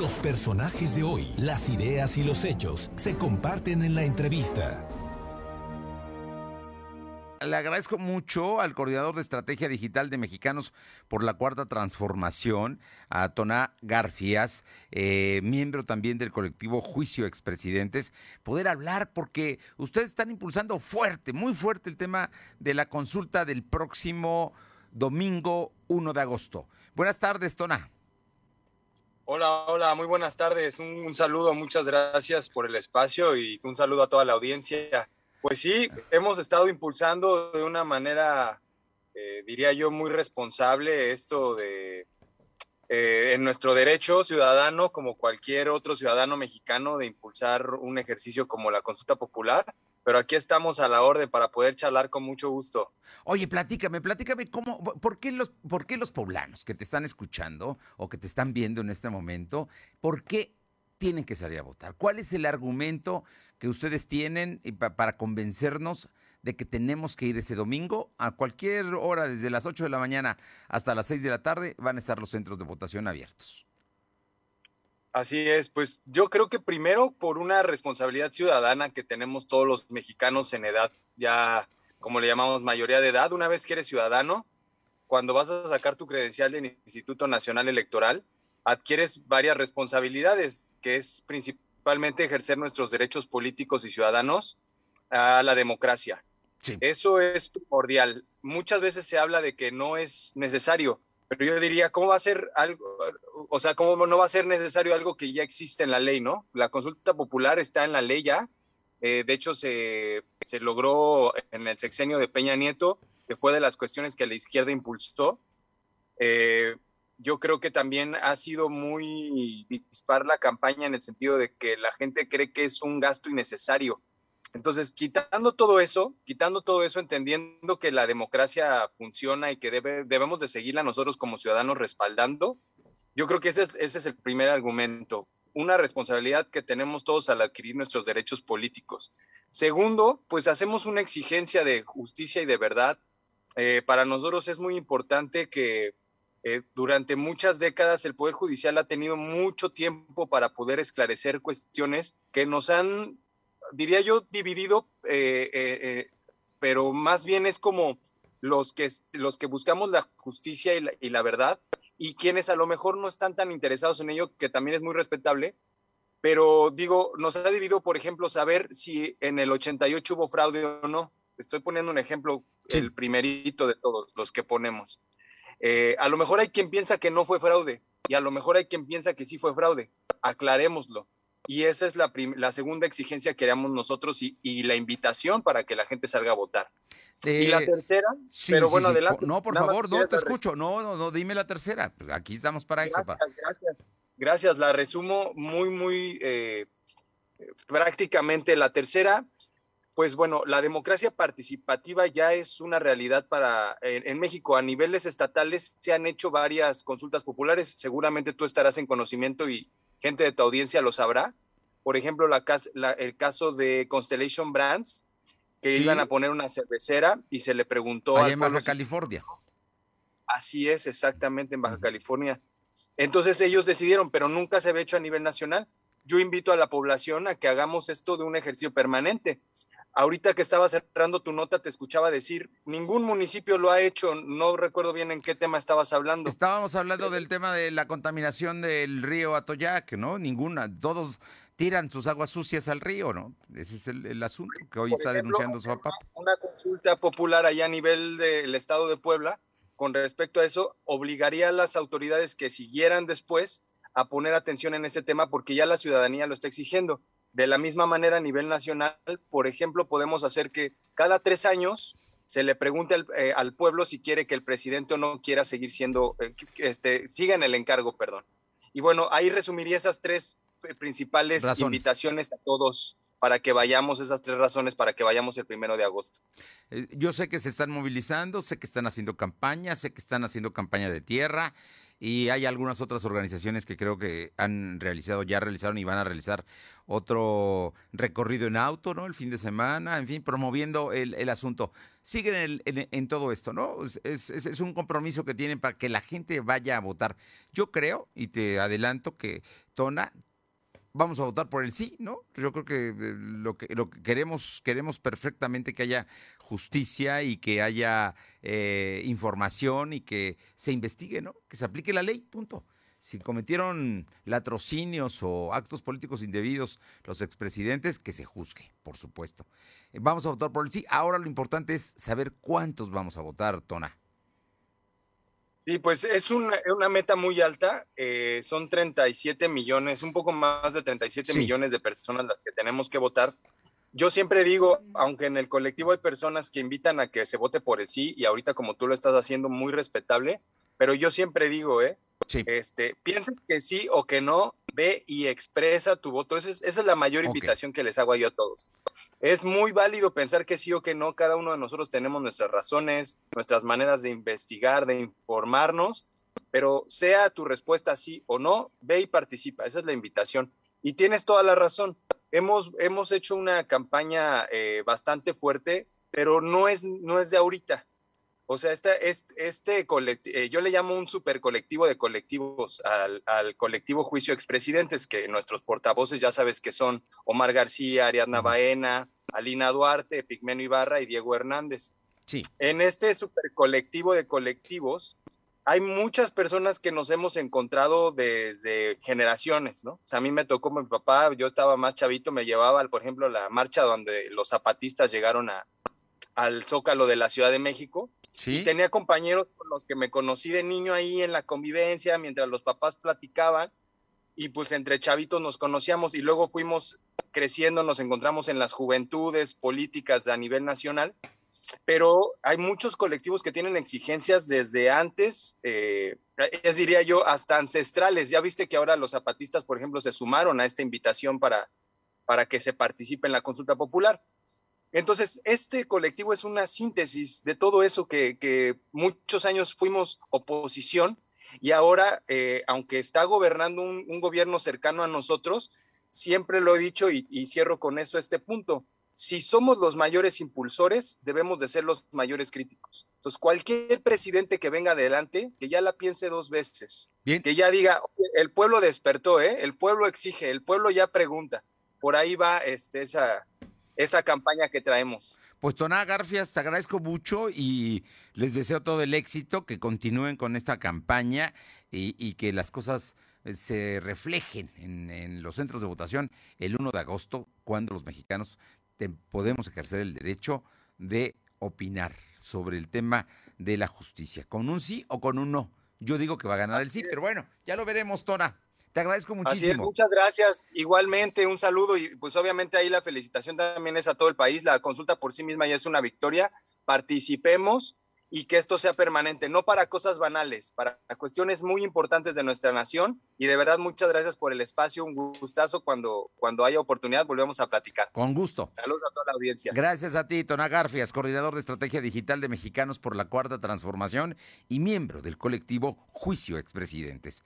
Los personajes de hoy, las ideas y los hechos se comparten en la entrevista. Le agradezco mucho al coordinador de estrategia digital de Mexicanos por la Cuarta Transformación, a Toná Garfias, eh, miembro también del colectivo Juicio Expresidentes, poder hablar porque ustedes están impulsando fuerte, muy fuerte el tema de la consulta del próximo domingo 1 de agosto. Buenas tardes, Tona. Hola, hola, muy buenas tardes. Un, saludo, muchas gracias por el espacio y un saludo a toda la audiencia. Pues sí, hemos estado impulsando de una manera, eh, diría yo, muy responsable esto de eh, en nuestro derecho ciudadano, como cualquier otro ciudadano mexicano, de impulsar un ejercicio como la consulta popular. Pero aquí estamos a la orden para poder charlar con mucho gusto. Oye, platícame, platícame cómo, por qué los, por qué los poblanos que te están escuchando o que te están viendo en este momento, por qué tienen que salir a votar? ¿Cuál es el argumento que ustedes tienen para convencernos de que tenemos que ir ese domingo a cualquier hora, desde las 8 de la mañana hasta las 6 de la tarde, van a estar los centros de votación abiertos? Así es, pues yo creo que primero por una responsabilidad ciudadana que tenemos todos los mexicanos en edad ya, como le llamamos, mayoría de edad, una vez que eres ciudadano, cuando vas a sacar tu credencial del Instituto Nacional Electoral, adquieres varias responsabilidades, que es principalmente ejercer nuestros derechos políticos y ciudadanos a la democracia. Eso es primordial. Muchas veces se habla de que no es necesario, pero yo diría, ¿cómo va a ser algo, o sea, cómo no va a ser necesario algo que ya existe en la ley, ¿no? La consulta popular está en la ley ya. Eh, de hecho, se, se logró en el sexenio de Peña Nieto, que fue de las cuestiones que la izquierda impulsó. Eh, yo creo que también ha sido muy dispar la campaña en el sentido de que la gente cree que es un gasto innecesario. Entonces, quitando todo eso, quitando todo eso, entendiendo que la democracia funciona y que debe, debemos de seguirla nosotros como ciudadanos respaldando, yo creo que ese es, ese es el primer argumento, una responsabilidad que tenemos todos al adquirir nuestros derechos políticos. Segundo, pues hacemos una exigencia de justicia y de verdad. Eh, para nosotros es muy importante que eh, durante muchas décadas el Poder Judicial ha tenido mucho tiempo para poder esclarecer cuestiones que nos han, diría yo, dividido, eh, eh, pero más bien es como los que, los que buscamos la justicia y la, y la, verdad y quienes a lo mejor no están tan interesados en ello, que también es muy respetable, pero digo, nos ha dividido, por ejemplo, saber si en el 88 hubo fraude o no. Estoy poniendo un ejemplo, sí. el primerito de todos los que ponemos. Eh, a lo mejor hay quien piensa que no fue fraude y a lo mejor hay quien piensa que sí fue fraude. Aclarémoslo. Y esa es la, la segunda exigencia que haríamos nosotros y, y, la invitación para que la gente salga a votar. Eh, y la tercera, sí, pero bueno, sí. adelante. No, por Nada favor, no te escucho. No, no, no, dime la tercera. Pues aquí estamos para Gracias, eso. Para... gracias. Gracias, la resumo muy, muy eh, prácticamente. La tercera, pues bueno, la democracia participativa ya es una realidad para en, en, México. A niveles estatales se han hecho varias consultas populares. Seguramente tú estarás en conocimiento y gente de tu audiencia lo sabrá. Por ejemplo, la, la, el caso de Constellation Brands, que sí. iban a poner una cervecera y se le preguntó Allá en Baja California. Así es, exactamente en Baja. California. Entonces ellos decidieron, pero nunca se había hecho a nivel nacional. Yo invito a la población a que hagamos esto de un ejercicio permanente. Ahorita que estaba cerrando tu nota, te escuchaba decir, ningún municipio lo ha hecho, no recuerdo bien en qué tema estabas hablando. Estábamos hablando del tema de la contaminación del río Atoyac, ¿no? Ninguna, todos tiran sus aguas sucias al río, ¿no? Ese es el, el asunto que hoy Por está ejemplo, denunciando su papá. Una consulta popular allá a nivel del estado de Puebla, con respecto a eso, obligaría a las autoridades que siguieran después a poner atención en ese tema porque ya la ciudadanía lo está exigiendo. De la misma manera, a nivel nacional, por ejemplo, podemos hacer que cada tres años se le pregunte al, eh, al pueblo si quiere que el presidente o no quiera seguir siendo, eh, este, siga en el encargo, perdón. Y bueno, ahí resumiría esas tres principales razones. invitaciones a todos para que vayamos, esas tres razones para que vayamos el primero de agosto. Eh, yo sé que se están movilizando, sé que están haciendo campaña, sé que están haciendo campaña de tierra y hay algunas otras organizaciones que creo que han realizado, ya realizaron y van a realizar otro recorrido en auto, ¿no? El fin de semana, en fin, promoviendo el, el asunto. Siguen en, en, todo esto, ¿no? Es, un compromiso que tienen para que la gente vaya a votar. Yo creo, y te adelanto, que Tona, vamos a votar por el sí, ¿no? Yo creo que eh, lo que, lo que queremos, queremos perfectamente que haya justicia y que haya eh, información y que se investigue, ¿no? Que se aplique la ley, punto. Si cometieron latrocinios o actos políticos indebidos los expresidentes, que se juzgue, por supuesto. Eh, vamos a votar por el sí. Ahora lo importante es saber cuántos vamos a votar, Tona. Sí, pues es una, una meta muy alta. Eh, son 37 millones, un poco más de 37 millones de personas las que tenemos que votar. Yo siempre digo, aunque en el colectivo hay personas que invitan a que se vote por el sí, y ahorita como tú lo estás haciendo, muy respetable, pero yo siempre digo, ¿eh? Este, pienses que sí o que no, ve y expresa tu voto. Esa es, esa es la mayor invitación que les hago yo a todos. Es muy válido pensar que sí o que no. Cada uno de nosotros tenemos nuestras razones, nuestras maneras de investigar, de informarnos, pero sea tu respuesta sí o no, ve y participa. Esa es la invitación. Y tienes toda la razón. Hemos, hemos hecho una campaña eh, bastante fuerte, pero no es, no es de ahorita o sea, este, este, eh, yo le llamo un super colectivo de colectivos al, colectivo Juicio Expresidentes, que nuestros portavoces ya sabes que son Omar García, Ariadna Baena, Alina Duarte, Pigmeno Ibarra y Diego Hernández. Sí. En este super colectivo de colectivos hay muchas personas que nos hemos encontrado desde generaciones, ¿no? O sea, a mí me tocó mi papá, yo estaba más chavito, me llevaba, por ejemplo, la marcha donde los zapatistas llegaron a, al Zócalo de la Ciudad de México y tenía compañeros con los que me conocí de niño ahí en la convivencia, mientras los papás platicaban, y pues entre chavitos nos conocíamos y luego fuimos creciendo, nos encontramos en las juventudes políticas a nivel nacional, pero hay muchos colectivos que tienen exigencias desde antes, eh, es diría yo, hasta ancestrales. Ya viste que ahora los zapatistas, por ejemplo, se sumaron a esta invitación para, para que se participe en la consulta popular. Entonces, este colectivo es una síntesis de todo eso que, muchos años fuimos oposición y ahora, eh, aunque está gobernando un, gobierno cercano a nosotros, siempre lo he dicho y, y, cierro con eso este punto. Si somos los mayores impulsores, debemos de ser los mayores críticos. Entonces, cualquier presidente que venga adelante, que ya la piense dos veces, Bien. que ya diga, el pueblo despertó, ¿eh? el pueblo exige, el pueblo ya pregunta. Por ahí va este, esa, esa campaña que traemos. Pues Toná Garfias, te agradezco mucho y les deseo todo el éxito, que continúen con esta campaña y, que las cosas eh, se reflejen en, los centros de votación el 1 de agosto, cuando los mexicanos podemos ejercer el derecho de opinar sobre el tema de la justicia, con un sí o con un no. Yo digo que va a ganar el sí, pero bueno, ya lo veremos, Tona. Te agradezco muchísimo. muchas gracias. Igualmente, un saludo y pues obviamente ahí la felicitación también es a todo el país. La consulta por sí misma ya es una victoria. Participemos y que esto sea permanente, no para cosas banales, para cuestiones muy importantes de nuestra nación. Y de verdad, muchas gracias por el espacio, un gustazo. Cuando, cuando haya oportunidad, volvemos a platicar. Con gusto. Saludos a toda la audiencia. Gracias a ti, Tona Garfias, coordinador de estrategia digital de Mexicanos por la Cuarta Transformación y miembro del colectivo Juicio Expresidentes.